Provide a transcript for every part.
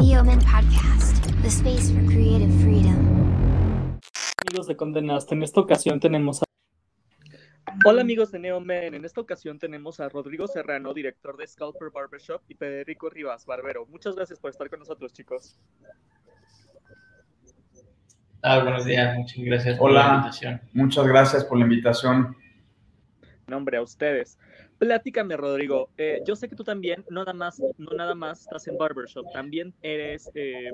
Neomen Podcast, the space for creative freedom. Amigos de Condenaste, en esta ocasión tenemos a... Hola amigos de Neomen, en esta ocasión tenemos a Rodrigo Serrano, director de Scalper Barbershop, y Federico Rivas, barbero. Muchas gracias por estar con nosotros, chicos. Ah, buenos días, muchas gracias por la Hola, invitación. muchas gracias por la invitación. Nombre a ustedes. Platícame, Rodrigo. Eh, yo sé que tú también, no nada más, no nada más estás en Barbershop, también eres eh,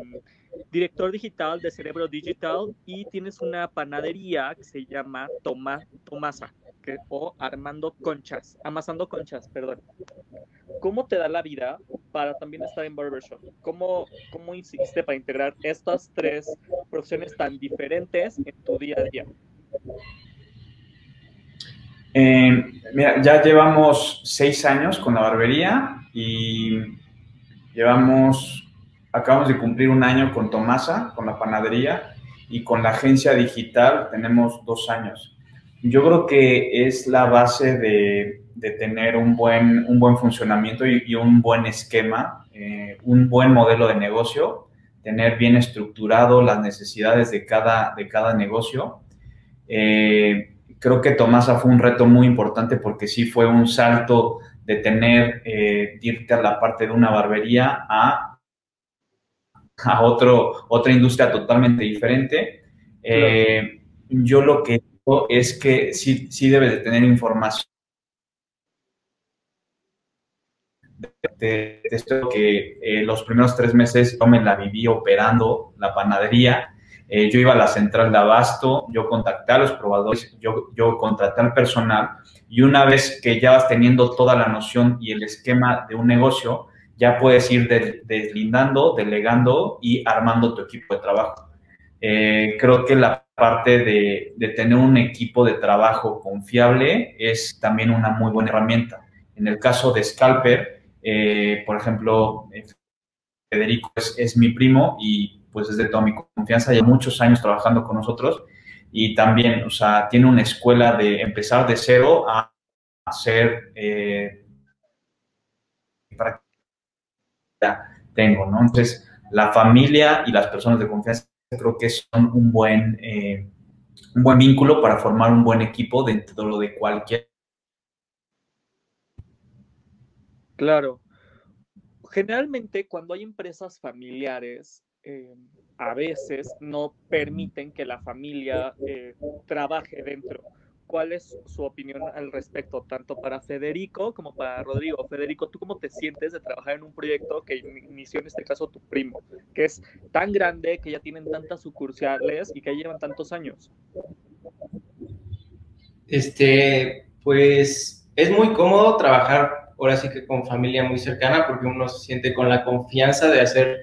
director digital de Cerebro Digital y tienes una panadería que se llama Toma, Tomasa que, o Armando Conchas, Amasando Conchas, perdón. ¿Cómo te da la vida para también estar en Barbershop? ¿Cómo, cómo hiciste para integrar estas tres profesiones tan diferentes en tu día a día? Eh, mira, ya llevamos seis años con la barbería y llevamos, acabamos de cumplir un año con Tomasa, con la panadería y con la agencia digital tenemos dos años. Yo creo que es la base de, de tener un buen, un buen funcionamiento y, y un buen esquema, eh, un buen modelo de negocio, tener bien estructurado las necesidades de cada, de cada negocio. Eh, creo que Tomasa fue un reto muy importante porque sí fue un salto de tener, eh, irte a la parte de una barbería a, a otro, otra industria totalmente diferente. Eh, yo lo que digo es que sí, sí debes de tener información. De, de esto que eh, los primeros tres meses yo me la viví operando la panadería eh, yo iba a la central de abasto, yo contacté a los probadores, yo, yo contraté al personal y una vez que ya vas teniendo toda la noción y el esquema de un negocio, ya puedes ir de, deslindando, delegando y armando tu equipo de trabajo. Eh, creo que la parte de, de, tener un equipo de trabajo confiable es también una muy buena herramienta. En el caso de Scalper, eh, por ejemplo, Federico es, es mi primo y pues es de toda mi confianza, lleva muchos años trabajando con nosotros y también, o sea, tiene una escuela de empezar de cero a hacer eh, tengo, ¿no? Entonces, la familia y las personas de confianza creo que son un buen, eh, un buen vínculo para formar un buen equipo dentro de cualquier. Claro. Generalmente, cuando hay empresas familiares, eh, a veces no permiten que la familia eh, trabaje dentro. ¿Cuál es su opinión al respecto, tanto para Federico como para Rodrigo? Federico, ¿tú cómo te sientes de trabajar en un proyecto que inició en este caso tu primo, que es tan grande, que ya tienen tantas sucursales y que llevan tantos años? Este, pues es muy cómodo trabajar ahora sí que con familia muy cercana porque uno se siente con la confianza de hacer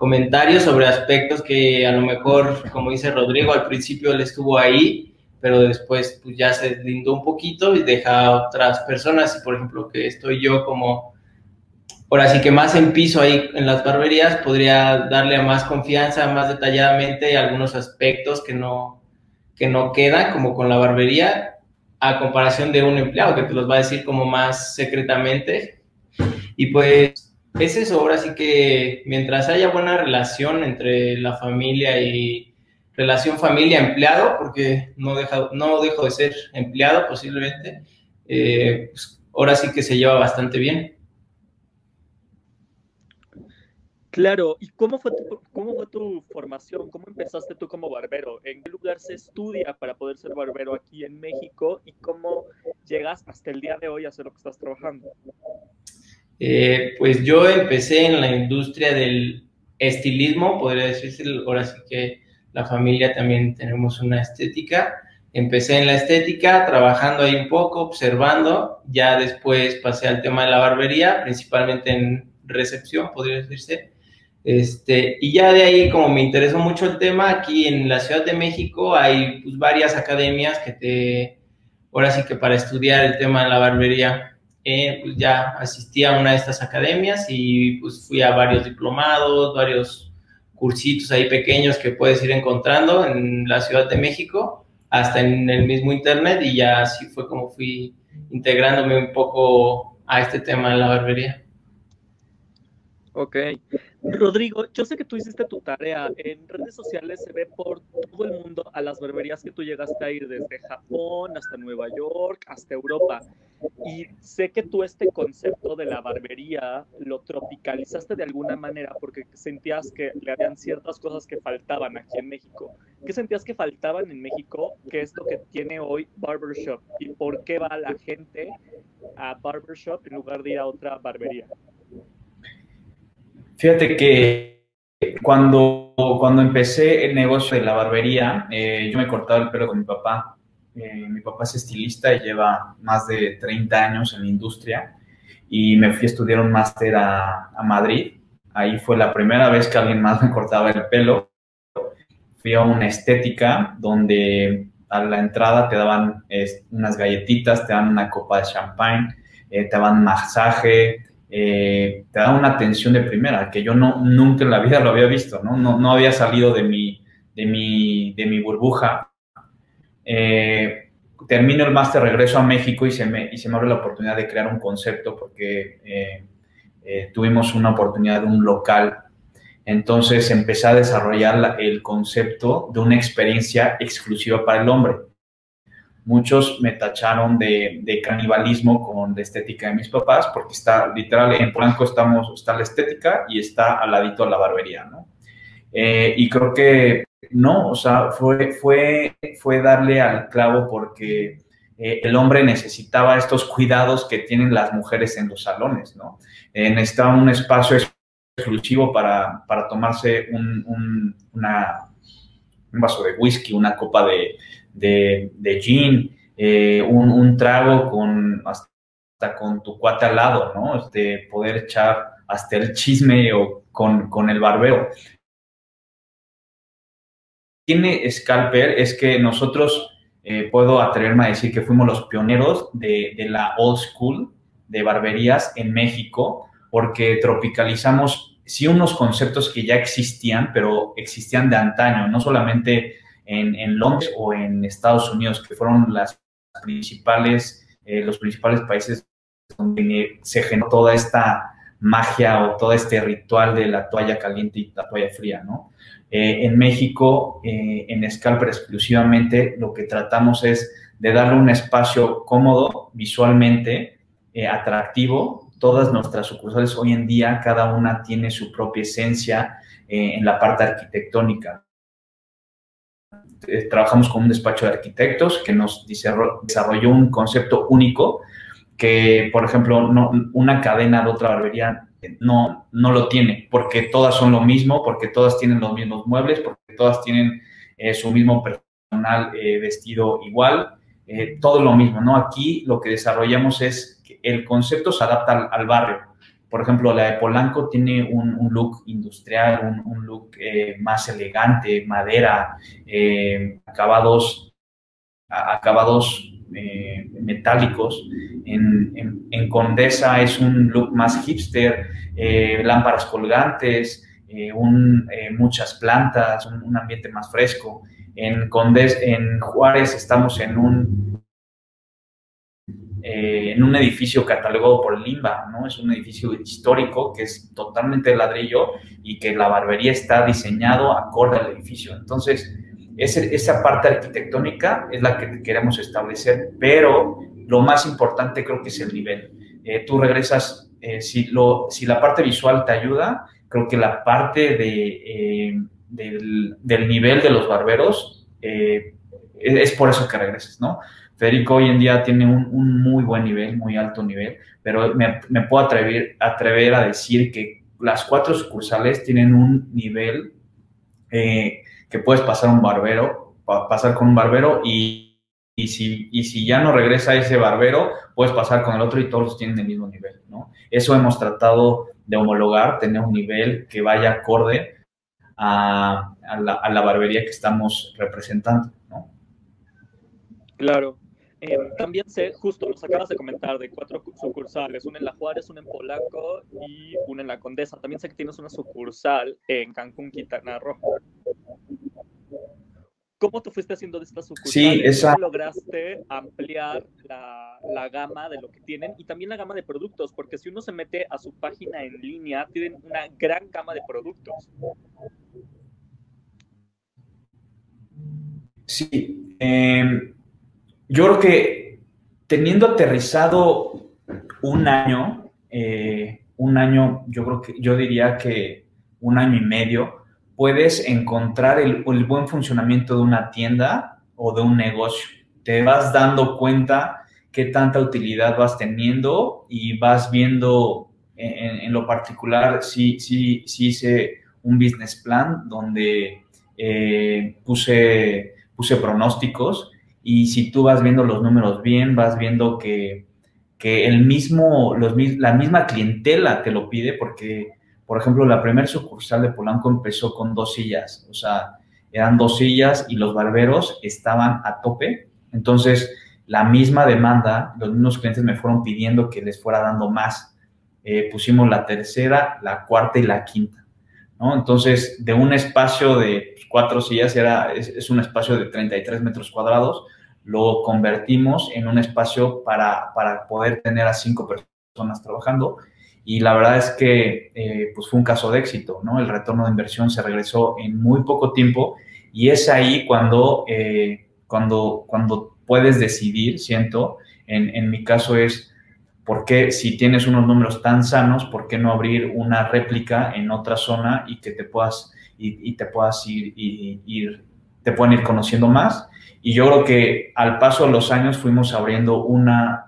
comentarios sobre aspectos que a lo mejor, como dice Rodrigo, al principio él estuvo ahí, pero después pues ya se lindó un poquito y deja a otras personas, y por ejemplo que estoy yo como, ahora sí que más en piso ahí en las barberías, podría darle más confianza, más detalladamente algunos aspectos que no, que no quedan, como con la barbería, a comparación de un empleado que te los va a decir como más secretamente. Y pues es eso, ahora sí que mientras haya buena relación entre la familia y relación familia-empleado, porque no, deja, no dejo de ser empleado posiblemente, eh, pues ahora sí que se lleva bastante bien. Claro, ¿y cómo fue, tu, cómo fue tu formación? ¿Cómo empezaste tú como barbero? ¿En qué lugar se estudia para poder ser barbero aquí en México? ¿Y cómo llegas hasta el día de hoy a hacer lo que estás trabajando? Eh, pues yo empecé en la industria del estilismo, podría decirse, ahora sí que la familia también tenemos una estética. Empecé en la estética, trabajando ahí un poco, observando, ya después pasé al tema de la barbería, principalmente en recepción, podría decirse. Este, y ya de ahí, como me interesó mucho el tema, aquí en la Ciudad de México hay pues, varias academias que te, ahora sí que para estudiar el tema de la barbería eh, pues ya asistí a una de estas academias y pues fui a varios diplomados, varios cursitos ahí pequeños que puedes ir encontrando en la Ciudad de México, hasta en el mismo Internet y ya así fue como fui integrándome un poco a este tema de la barbería. Ok. Rodrigo, yo sé que tú hiciste tu tarea. En redes sociales se ve por todo el mundo a las barberías que tú llegaste a ir, desde Japón hasta Nueva York, hasta Europa. Y sé que tú este concepto de la barbería lo tropicalizaste de alguna manera porque sentías que le habían ciertas cosas que faltaban aquí en México. ¿Qué sentías que faltaban en México? ¿Qué es lo que tiene hoy Barbershop? ¿Y por qué va la gente a Barbershop en lugar de ir a otra barbería? Fíjate que cuando, cuando empecé el negocio de la barbería, eh, yo me cortaba el pelo con mi papá. Eh, mi papá es estilista y lleva más de 30 años en la industria y me fui a estudiar un máster a, Madrid. Ahí fue la primera vez que alguien más me cortaba el pelo. Fui a una estética donde a la entrada te daban unas galletitas, te daban una copa de champagne, eh, te daban masaje, eh, te da una atención de primera, que yo no, nunca en la vida lo había visto, ¿no? No, no había salido de mi, de mi, de mi burbuja. Eh, termino el máster, regreso a México y se, me, y se me abre la oportunidad de crear un concepto porque eh, tuvimos una oportunidad de un local. Entonces empecé a desarrollar el concepto de una experiencia exclusiva para el hombre muchos me tacharon de, canibalismo con la estética de mis papás, porque está literal, en blanco estamos, está la estética y está al ladito la barbería, ¿no? Eh, y creo que no, o sea, fue, fue, fue darle al clavo porque eh, el hombre necesitaba estos cuidados que tienen las mujeres en los salones, ¿no? Eh, necesitaba un espacio exclusivo para, para tomarse un, una, un vaso de whisky, una copa de, de, de gin, eh, un, trago con hasta con tu cuate al lado, ¿no? Este, poder echar hasta el chisme o con, el barbero. Tiene Scalper es que nosotros, eh, puedo atreverme a decir que fuimos los pioneros de, de la old school de barberías en México, porque tropicalizamos sí unos conceptos que ya existían, pero existían de antaño, no solamente en, Londres o en Estados Unidos, que fueron las principales, eh, los principales países donde se generó toda esta magia o todo este ritual de la toalla caliente y la toalla fría, ¿no? Eh, en México, eh, en Scalper exclusivamente, lo que tratamos es de darle un espacio cómodo, visualmente atractivo. Todas nuestras sucursales hoy en día, cada una tiene su propia esencia en la parte arquitectónica. Eh, trabajamos con un despacho de arquitectos que nos desarrolló un concepto único que, por ejemplo, una cadena de otra barbería no, no lo tiene, porque todas son lo mismo, porque todas tienen los mismos muebles, porque todas tienen eh, su mismo personal eh, vestido igual, todo lo mismo, ¿no? Aquí lo que desarrollamos es que el concepto se adapta al barrio por ejemplo, la de Polanco tiene un, look industrial, un, look eh, más elegante, madera, eh, acabados, acabados eh, metálicos. En, Condesa es un look más hipster, lámparas colgantes, muchas plantas, un, un, ambiente más fresco. En, Condes, en Juárez estamos en un eh, en un edificio catalogado por Limba, ¿no? Es un edificio histórico que es totalmente de ladrillo y que la barbería está diseñado acorde al edificio. Entonces, esa parte arquitectónica es la que queremos establecer, pero lo más importante creo que es el nivel. Eh, tú regresas, eh, si, lo, si la parte visual te ayuda, creo que la parte de, del, del, nivel de los barberos es por eso que regresas, ¿no? Federico hoy en día tiene un, muy buen nivel, muy alto nivel, pero me, puedo atrever, atrever, a decir que las cuatro sucursales tienen un nivel eh, que puedes pasar un barbero, pasar con un barbero y, y, si, y si ya no regresa ese barbero, puedes pasar con el otro y todos tienen el mismo nivel, ¿no? Eso hemos tratado de homologar, tener un nivel que vaya acorde a, la, a la barbería que estamos representando, ¿no? Claro, eh, también sé, justo nos acabas de comentar, de cuatro sucursales, una en La Juárez, una en Polanco y una en La Condesa. También sé que tienes una sucursal en Cancún, Quintana Roo. ¿Cómo te fuiste haciendo de estas sucursales? Sí, esa... ¿Cómo lograste ampliar la, la, gama de lo que tienen y también la gama de productos? Porque si uno se mete a su página en línea, tienen una gran gama de productos. Sí, eh, yo creo que teniendo aterrizado un año, eh, un año, yo creo que yo diría que un año y medio, puedes encontrar el, buen funcionamiento de una tienda o de un negocio. Te vas dando cuenta qué tanta utilidad vas teniendo y vas viendo en, en lo particular, sí, sí, sí hice un business plan donde eh, puse, puse pronósticos y si tú vas viendo los números bien, vas viendo que, que el mismo, los, la misma clientela te lo pide porque por ejemplo, la primera sucursal de Polanco empezó con dos sillas, o sea, eran dos sillas y los barberos estaban a tope. Entonces, la misma demanda, los mismos clientes me fueron pidiendo que les fuera dando más. Eh, pusimos la tercera, la cuarta y la quinta. Entonces, de un espacio de cuatro sillas, era, es, es, un espacio de 33 metros cuadrados, lo convertimos en un espacio para, para poder tener a cinco personas trabajando y la verdad es que eh, pues fue un caso de éxito, ¿no? El retorno de inversión se regresó en muy poco tiempo y es ahí cuando, eh, cuando, cuando puedes decidir, siento, en, en, mi caso es, ¿por qué si tienes unos números tan sanos, por qué no abrir una réplica en otra zona y que te puedas, y, te puedas ir, y, ir, te puedan ir conociendo más? Y yo creo que al paso de los años fuimos abriendo una,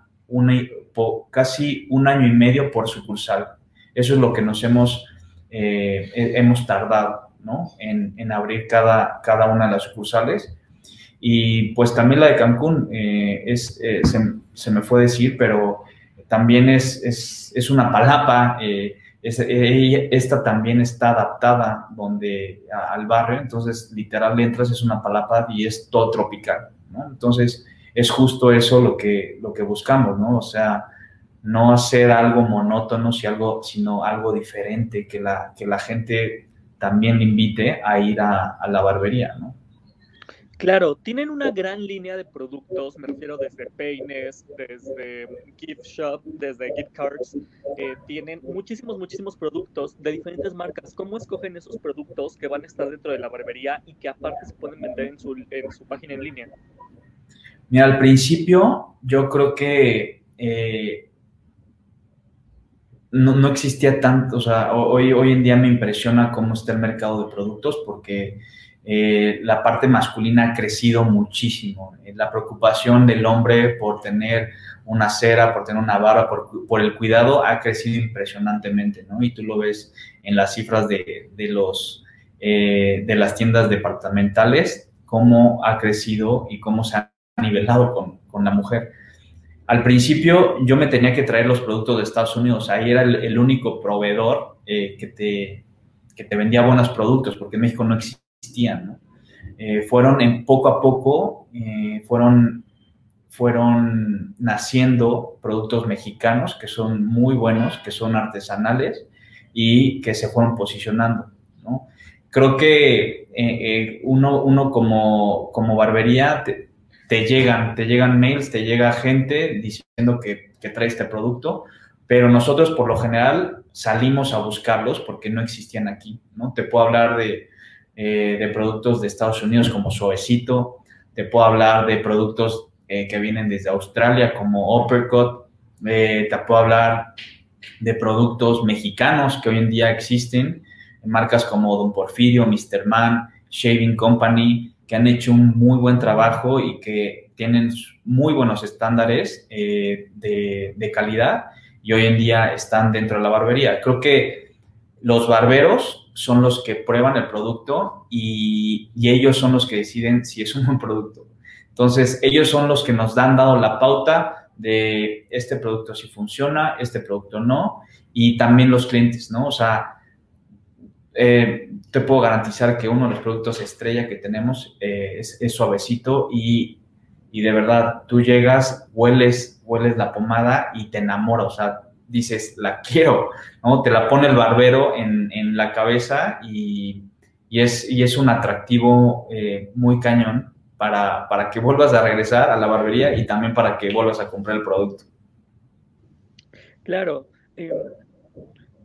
casi un año y medio por sucursal. Eso es lo que nos hemos, eh, hemos tardado ¿no? en, abrir cada, cada una de las sucursales. Y pues también la de Cancún, eh, eh, se, se, me fue decir, pero también es, es, es una palapa. Es, esta también está adaptada donde, al barrio, entonces literal entras, es una palapa y es todo tropical. Entonces, es justo eso lo que, lo que buscamos, ¿no? O sea, no hacer algo monótono, sino algo diferente, que la, que la gente también invite a ir a, a, la barbería, ¿no? Claro, tienen una gran línea de productos, me refiero desde peines, desde gift shop, desde gift cards, eh, tienen muchísimos, muchísimos productos de diferentes marcas. ¿Cómo escogen esos productos que van a estar dentro de la barbería y que aparte se pueden vender en su, en su página en línea? Mira, al principio yo creo que eh, no, no, existía tanto, o sea, hoy, hoy en día me impresiona cómo está el mercado de productos porque eh, la parte masculina ha crecido muchísimo. Eh, la preocupación del hombre por tener una cera, por tener una barba, por, por, el cuidado, ha crecido impresionantemente, ¿no? Y tú lo ves en las cifras de, de los, eh, de las tiendas departamentales, cómo ha crecido y cómo se ha nivelado con, con, la mujer. Al principio yo me tenía que traer los productos de Estados Unidos, ahí era el, el único proveedor eh, que, te, que, te, vendía buenos productos, porque en México no existían. ¿no? Eh, fueron en poco a poco, eh, fueron, fueron naciendo productos mexicanos que son muy buenos, que son artesanales y que se fueron posicionando. ¿no? Creo que uno, uno como, como barbería... Te, te llegan, te llegan mails, te llega gente diciendo que, que trae este producto, pero nosotros por lo general salimos a buscarlos porque no existían aquí, ¿no? Te puedo hablar de, eh, de productos de Estados Unidos como Suavecito, te puedo hablar de productos eh, que vienen desde Australia como Uppercut, eh, te puedo hablar de productos mexicanos que hoy en día existen, marcas como Don Porfirio, Mr. Man, Shaving Company, que han hecho un muy buen trabajo y que tienen muy buenos estándares eh, de, de, calidad y hoy en día están dentro de la barbería. Creo que los barberos son los que prueban el producto y, y ellos son los que deciden si es un buen producto. Entonces, ellos son los que nos han dado la pauta de este producto si funciona, este producto no, y también los clientes, ¿no? O sea, eh, te puedo garantizar que uno de los productos estrella que tenemos eh, es, suavecito y, y, de verdad tú llegas, hueles, hueles la pomada y te enamoras, o sea, dices, la quiero, ¿no? Te la pone el barbero en, en la cabeza y, y es, y es un atractivo eh, muy cañón para, para que vuelvas a regresar a la barbería y también para que vuelvas a comprar el producto. Claro. Eh,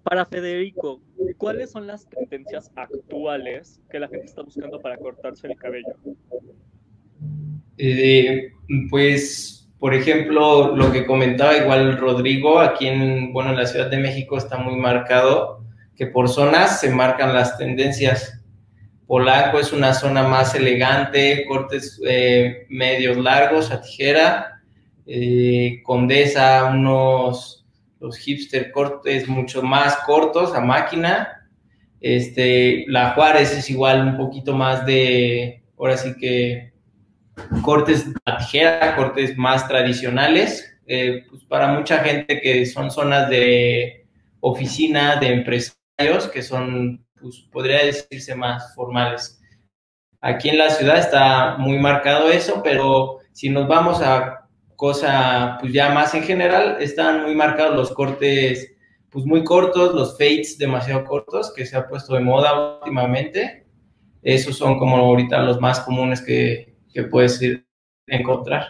para Federico, ¿cuáles son las tendencias actuales que la gente está buscando para cortarse el cabello? Eh, pues, por ejemplo, lo que comentaba igual Rodrigo, aquí en, bueno, en la Ciudad de México está muy marcado que por zonas se marcan las tendencias. Polanco es una zona más elegante, cortes eh, medios largos a tijera. Eh, Condesa, unos los hipster cortes mucho más cortos a máquina. Este, la Juárez es igual un poquito más de, ahora sí que cortes a tijera, cortes más tradicionales, eh, pues para mucha gente que son zonas de oficina, de empresarios, que son, pues podría decirse más formales. Aquí en la ciudad está muy marcado eso, pero si nos vamos a cosa, pues ya más en general, están muy marcados los cortes, pues muy cortos, los fades demasiado cortos, que se ha puesto de moda últimamente. Esos son como ahorita los más comunes que, que puedes ir encontrar.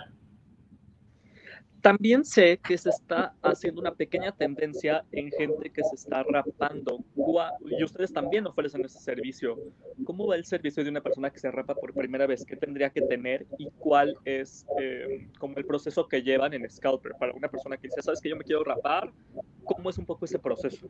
También sé que se está haciendo una pequeña tendencia en gente que se está rapando. Y ustedes también ofrecen ese servicio. ¿Cómo va el servicio de una persona que se rapa por primera vez? ¿Qué tendría que tener y cuál es eh, como el proceso que llevan en Scalper? Para una persona que dice, ¿sabes que yo me quiero rapar? ¿Cómo es un poco ese proceso?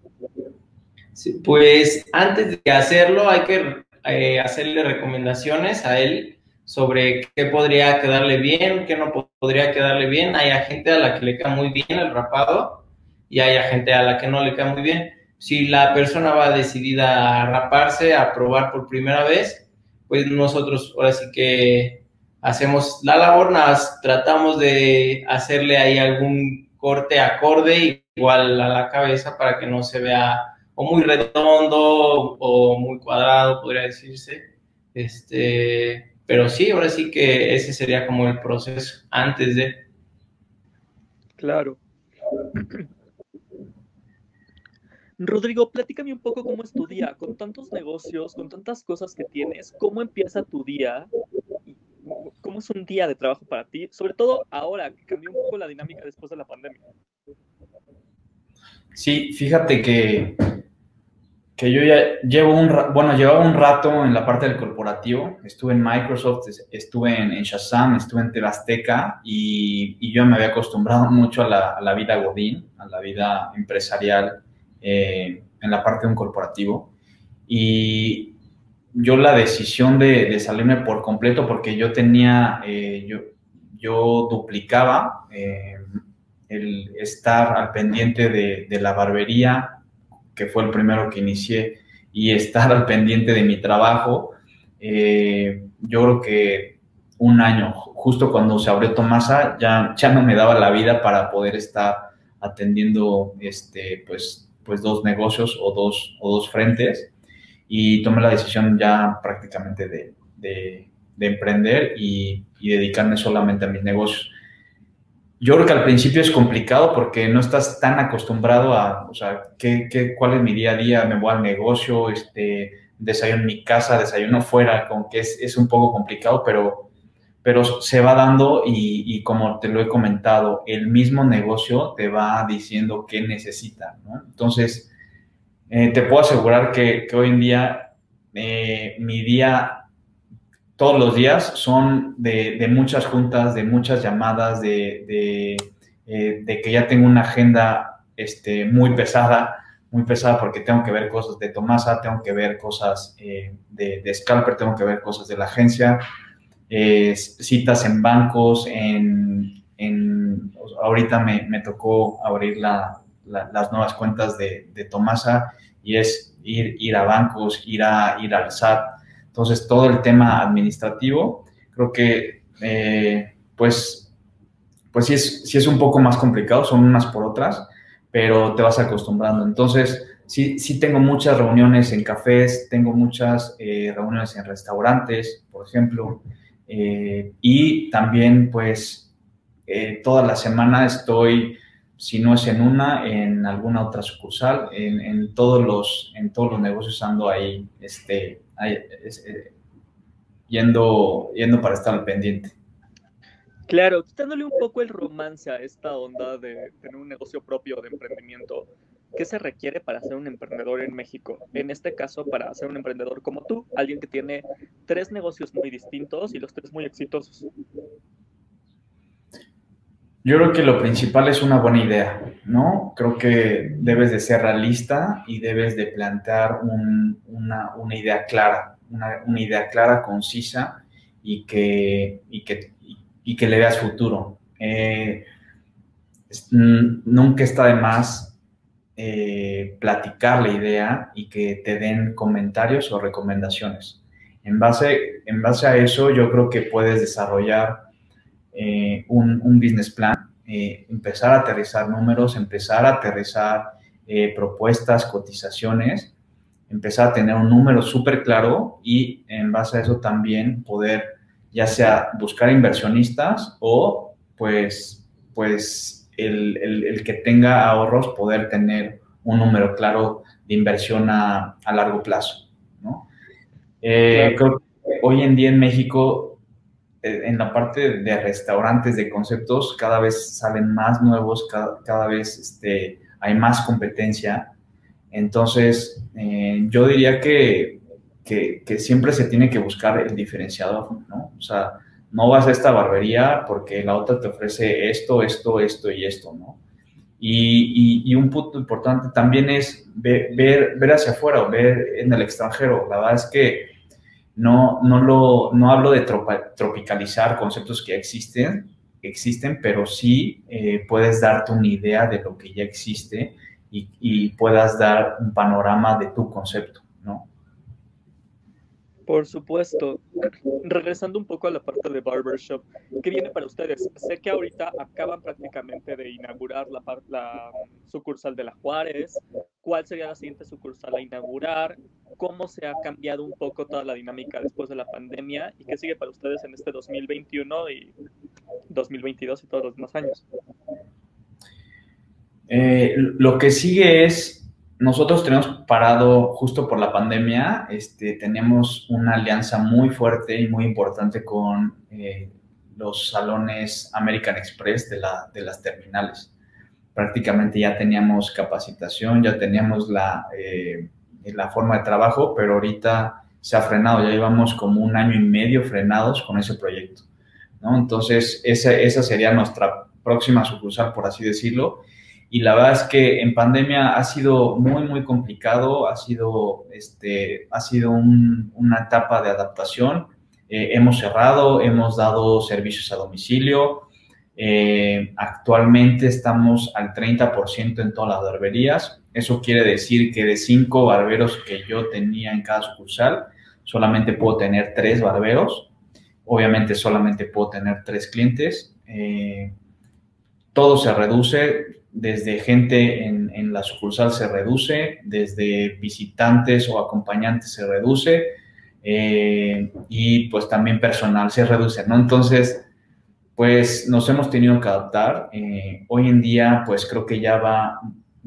pues antes de hacerlo hay que eh, hacerle recomendaciones a él sobre qué podría quedarle bien, qué no podría quedarle bien. Hay gente a la que le queda muy bien el rapado y hay gente a la que no le queda muy bien. Si la persona va decidida a raparse, a probar por primera vez, pues nosotros ahora sí que hacemos la labor, nos tratamos de hacerle ahí algún corte acorde igual a la cabeza para que no se vea o muy redondo o muy cuadrado, podría decirse. Este, pero sí, ahora sí que ese sería como el proceso antes de. Claro. Rodrigo, platícame un poco cómo es tu día, con tantos negocios, con tantas cosas que tienes, ¿cómo empieza tu día? ¿Cómo es un día de trabajo para ti? Sobre todo ahora que cambió un poco la dinámica después de la pandemia. Sí, fíjate que que yo ya llevo un, bueno, llevaba un rato en la parte del corporativo, estuve en Microsoft, estuve en, Shazam, estuve en Tebasteca y, y, yo me había acostumbrado mucho a la, a la, vida godín, a la vida empresarial eh, en la parte de un corporativo. Y yo la decisión de, de salirme por completo, porque yo tenía, eh, yo, yo duplicaba eh, el estar al pendiente de, de la barbería, que fue el primero que inicié, y estar al pendiente de mi trabajo, eh, yo creo que un año, justo cuando se abrió Tomasa, ya, ya no me daba la vida para poder estar atendiendo este, pues, pues dos negocios o dos, o dos frentes y tomé la decisión ya prácticamente de, de, emprender y, y, dedicarme solamente a mis negocios. Yo creo que al principio es complicado porque no estás tan acostumbrado a, o sea, ¿qué, qué, cuál es mi día a día? Me voy al negocio, este, desayuno en mi casa, desayuno fuera, con que es, es un poco complicado, pero, pero se va dando y, y, como te lo he comentado, el mismo negocio te va diciendo qué necesita, ¿no? Entonces, eh, te puedo asegurar que, que hoy en día eh, mi día todos los días son de, muchas juntas, de muchas llamadas, de, eh, de, que ya tengo una agenda este, muy pesada, muy pesada porque tengo que ver cosas de Tomasa, tengo que ver cosas eh, de, Scalper, tengo que ver cosas de la agencia, citas en bancos, en, ahorita me, tocó abrir la, las nuevas cuentas de, Tomasa y es ir, ir a bancos, ir, a, ir al SAT, entonces, todo el tema administrativo, creo que, eh, pues, pues sí es, sí es un poco más complicado, son unas por otras, pero te vas acostumbrando. Entonces, sí, sí tengo muchas reuniones en cafés, tengo muchas eh, reuniones en restaurantes, por ejemplo, eh, y también, pues, toda la semana estoy si no es en una, en alguna otra sucursal, en, todos, los, en todos los negocios ando ahí, este, eh, yendo, yendo para estar al pendiente. Claro, quitándole un poco el romance a esta onda de tener un negocio propio de emprendimiento, ¿qué se requiere para ser un emprendedor en México? En este caso, para ser un emprendedor como tú, alguien que tiene tres negocios muy distintos y los tres muy exitosos. Yo creo que lo principal es una buena idea, ¿no? Creo que debes de ser realista y debes de plantear una, idea clara, una, idea clara, concisa y que, y que y que le veas futuro. Eh, nunca está de más eh, platicar la idea y que te den comentarios o recomendaciones. En base, en base a eso, yo creo que puedes desarrollar eh, un, un, business plan, empezar a aterrizar números, empezar a aterrizar propuestas, cotizaciones, empezar a tener un número súper claro y en base a eso también poder ya sea buscar inversionistas o pues, pues el, que tenga ahorros poder tener un número claro de inversión a, largo plazo. ¿no? Eh, creo que hoy en día en México, eh, en la parte de restaurantes, de conceptos, cada vez salen más nuevos, cada, vez este, hay más competencia. Entonces, eh, yo diría que que, siempre se tiene que buscar el diferenciador, ¿no? O sea, no vas a esta barbería porque la otra te ofrece esto, esto, esto y esto, ¿no? Y, un punto importante también es ver, ver, hacia afuera ver en el extranjero. La verdad es que no, no, lo, no hablo de tropicalizar conceptos que existen, existen, pero sí eh, puedes darte una idea de lo que ya existe y, y puedas dar un panorama de tu concepto, ¿no? Por supuesto. Regresando un poco a la parte de Barbershop, ¿qué viene para ustedes? Sé que ahorita acaban prácticamente de inaugurar la, la sucursal de la Juárez. ¿Cuál sería la siguiente sucursal a inaugurar? ¿Cómo se ha cambiado un poco toda la dinámica después de la pandemia? ¿Y qué sigue para ustedes en este 2021 y 2022 y todos los demás años? Eh, lo que sigue es nosotros tenemos parado justo por la pandemia, este, tenemos una alianza muy fuerte y muy importante con eh, los salones American Express de, la, de, las terminales. Prácticamente ya teníamos capacitación, ya teníamos la, eh, la forma de trabajo, pero ahorita se ha frenado, ya llevamos como un año y medio frenados con ese proyecto. ¿no? Entonces, esa, esa sería nuestra próxima sucursal, por así decirlo y la verdad es que en pandemia ha sido muy, muy complicado, ha sido, este, ha sido una etapa de adaptación. Eh, hemos cerrado, hemos dado servicios a domicilio. Eh, actualmente estamos al 30% en todas las barberías. Eso quiere decir que de cinco barberos que yo tenía en cada sucursal, solamente puedo tener tres barberos. Obviamente solamente puedo tener tres clientes. Eh, todo se reduce, desde gente en, la sucursal se reduce, desde visitantes o acompañantes se reduce eh, y pues también personal se reduce, ¿no? Entonces, pues nos hemos tenido que adaptar. Eh, hoy en día, pues creo que ya va,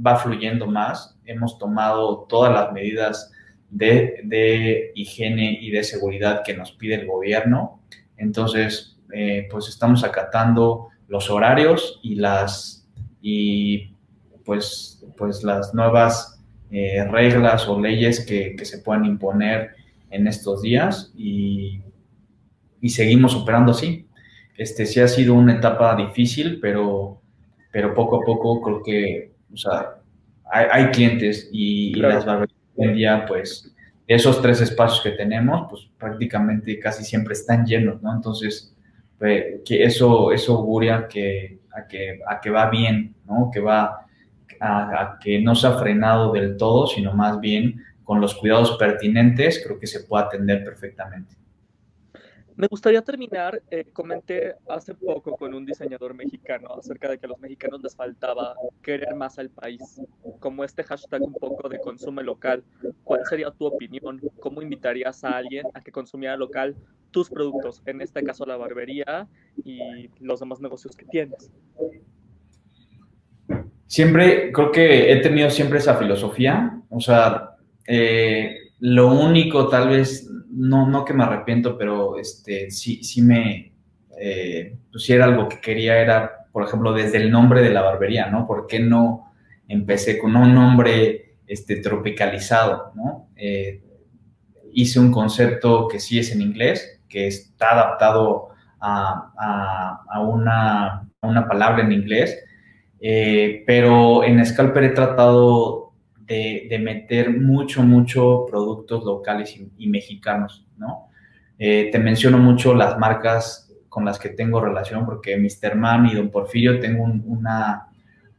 va fluyendo más. Hemos tomado todas las medidas de, de higiene y de seguridad que nos pide el gobierno. Entonces, eh, pues estamos acatando los horarios y las y pues, pues las nuevas eh, reglas o leyes que, se puedan imponer en estos días y, seguimos operando así. Este sí ha sido una etapa difícil, pero, pero poco a poco creo que, o sea, hay, clientes y, las barberías hoy en día, pues, esos tres espacios que tenemos, pues prácticamente casi siempre están llenos, ¿no? Entonces, pues, que eso, eso auguria que, a que, a que va bien, ¿no? Que va a, que no se ha frenado del todo, sino más bien con los cuidados pertinentes, creo que se puede atender perfectamente. Me gustaría terminar, eh, comenté hace poco con un diseñador mexicano acerca de que a los mexicanos les faltaba querer más al país, como este hashtag un poco de consume local. ¿Cuál sería tu opinión? ¿Cómo invitarías a alguien a que consumiera local tus productos, en este caso la barbería y los demás negocios que tienes? siempre, creo que he tenido siempre esa filosofía, o sea, eh, lo único tal vez, no, no que me arrepiento, pero este, sí, sí me, eh, pues sí era algo que quería, era, por ejemplo, desde el nombre de la barbería, ¿no? ¿Por qué no empecé con un nombre este, tropicalizado, ¿no? Eh, hice un concepto que sí es en inglés, que está adaptado a, a, una, una palabra en inglés, eh, pero en Scalper he tratado de, meter mucho, mucho productos locales y, mexicanos, ¿no? Eh, te menciono mucho las marcas con las que tengo relación, porque Mr. Man y Don Porfirio tengo una,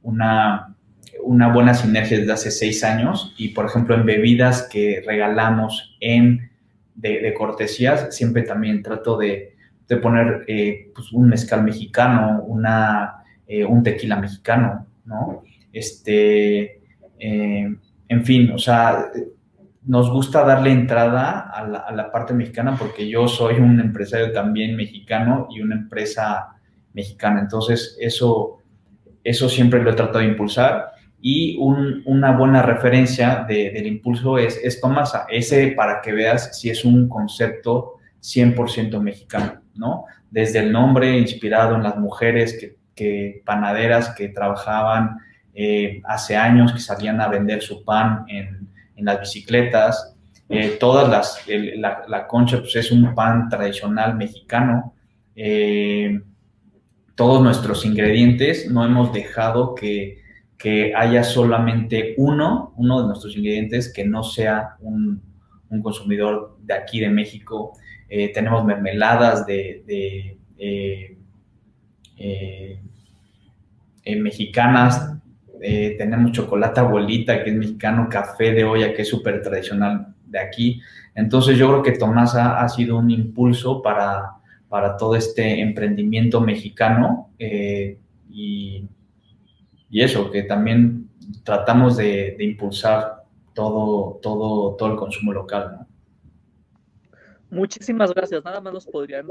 una, una buena sinergia desde hace seis años y, por ejemplo, en bebidas que regalamos en, de, cortesías, siempre también trato de, de poner eh, pues, un mezcal mexicano, una eh, un tequila mexicano, ¿no? Este, eh, en fin, o sea, nos gusta darle entrada a la, parte mexicana porque yo soy un empresario también mexicano y una empresa mexicana. Entonces, eso, eso siempre lo he tratado de impulsar. Y una buena referencia del impulso es, es Tomasa. Ese, para que veas si es un concepto 100% mexicano, ¿no? Desde el nombre inspirado en las mujeres que que panaderas que trabajaban eh, hace años, que salían a vender su pan en, las bicicletas. Eh, todas las, la, concha pues es un pan tradicional mexicano. Eh, todos nuestros ingredientes no hemos dejado que, haya solamente uno, uno de nuestros ingredientes que no sea un, consumidor de aquí de México. tenemos mermeladas de eh, mexicanas, eh, tenemos chocolate abuelita, que es mexicano, café de olla, que es súper tradicional de aquí. Entonces yo creo que Tomasa ha sido un impulso para, para todo este emprendimiento mexicano y, eso, que también tratamos de, impulsar todo, todo, todo el consumo local. Muchísimas gracias. Nada más nos podrían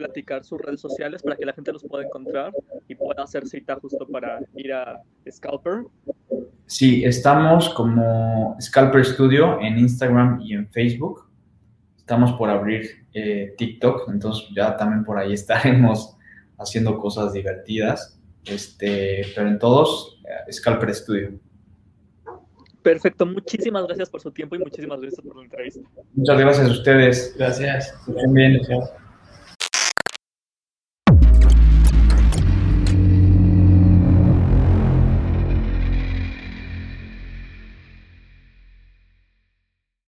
platicar sus redes sociales para que la gente los pueda encontrar y pueda hacer cita justo para ir a Scalper. Sí, estamos como Scalper Studio en Instagram y en Facebook. Estamos por abrir eh, TikTok, entonces ya también por ahí estaremos haciendo cosas divertidas. Este, pero en todos, eh, Scalper Studio. Perfecto, muchísimas gracias por su tiempo y muchísimas gracias por la entrevista. Muchas gracias a ustedes. Gracias. Bien, bien.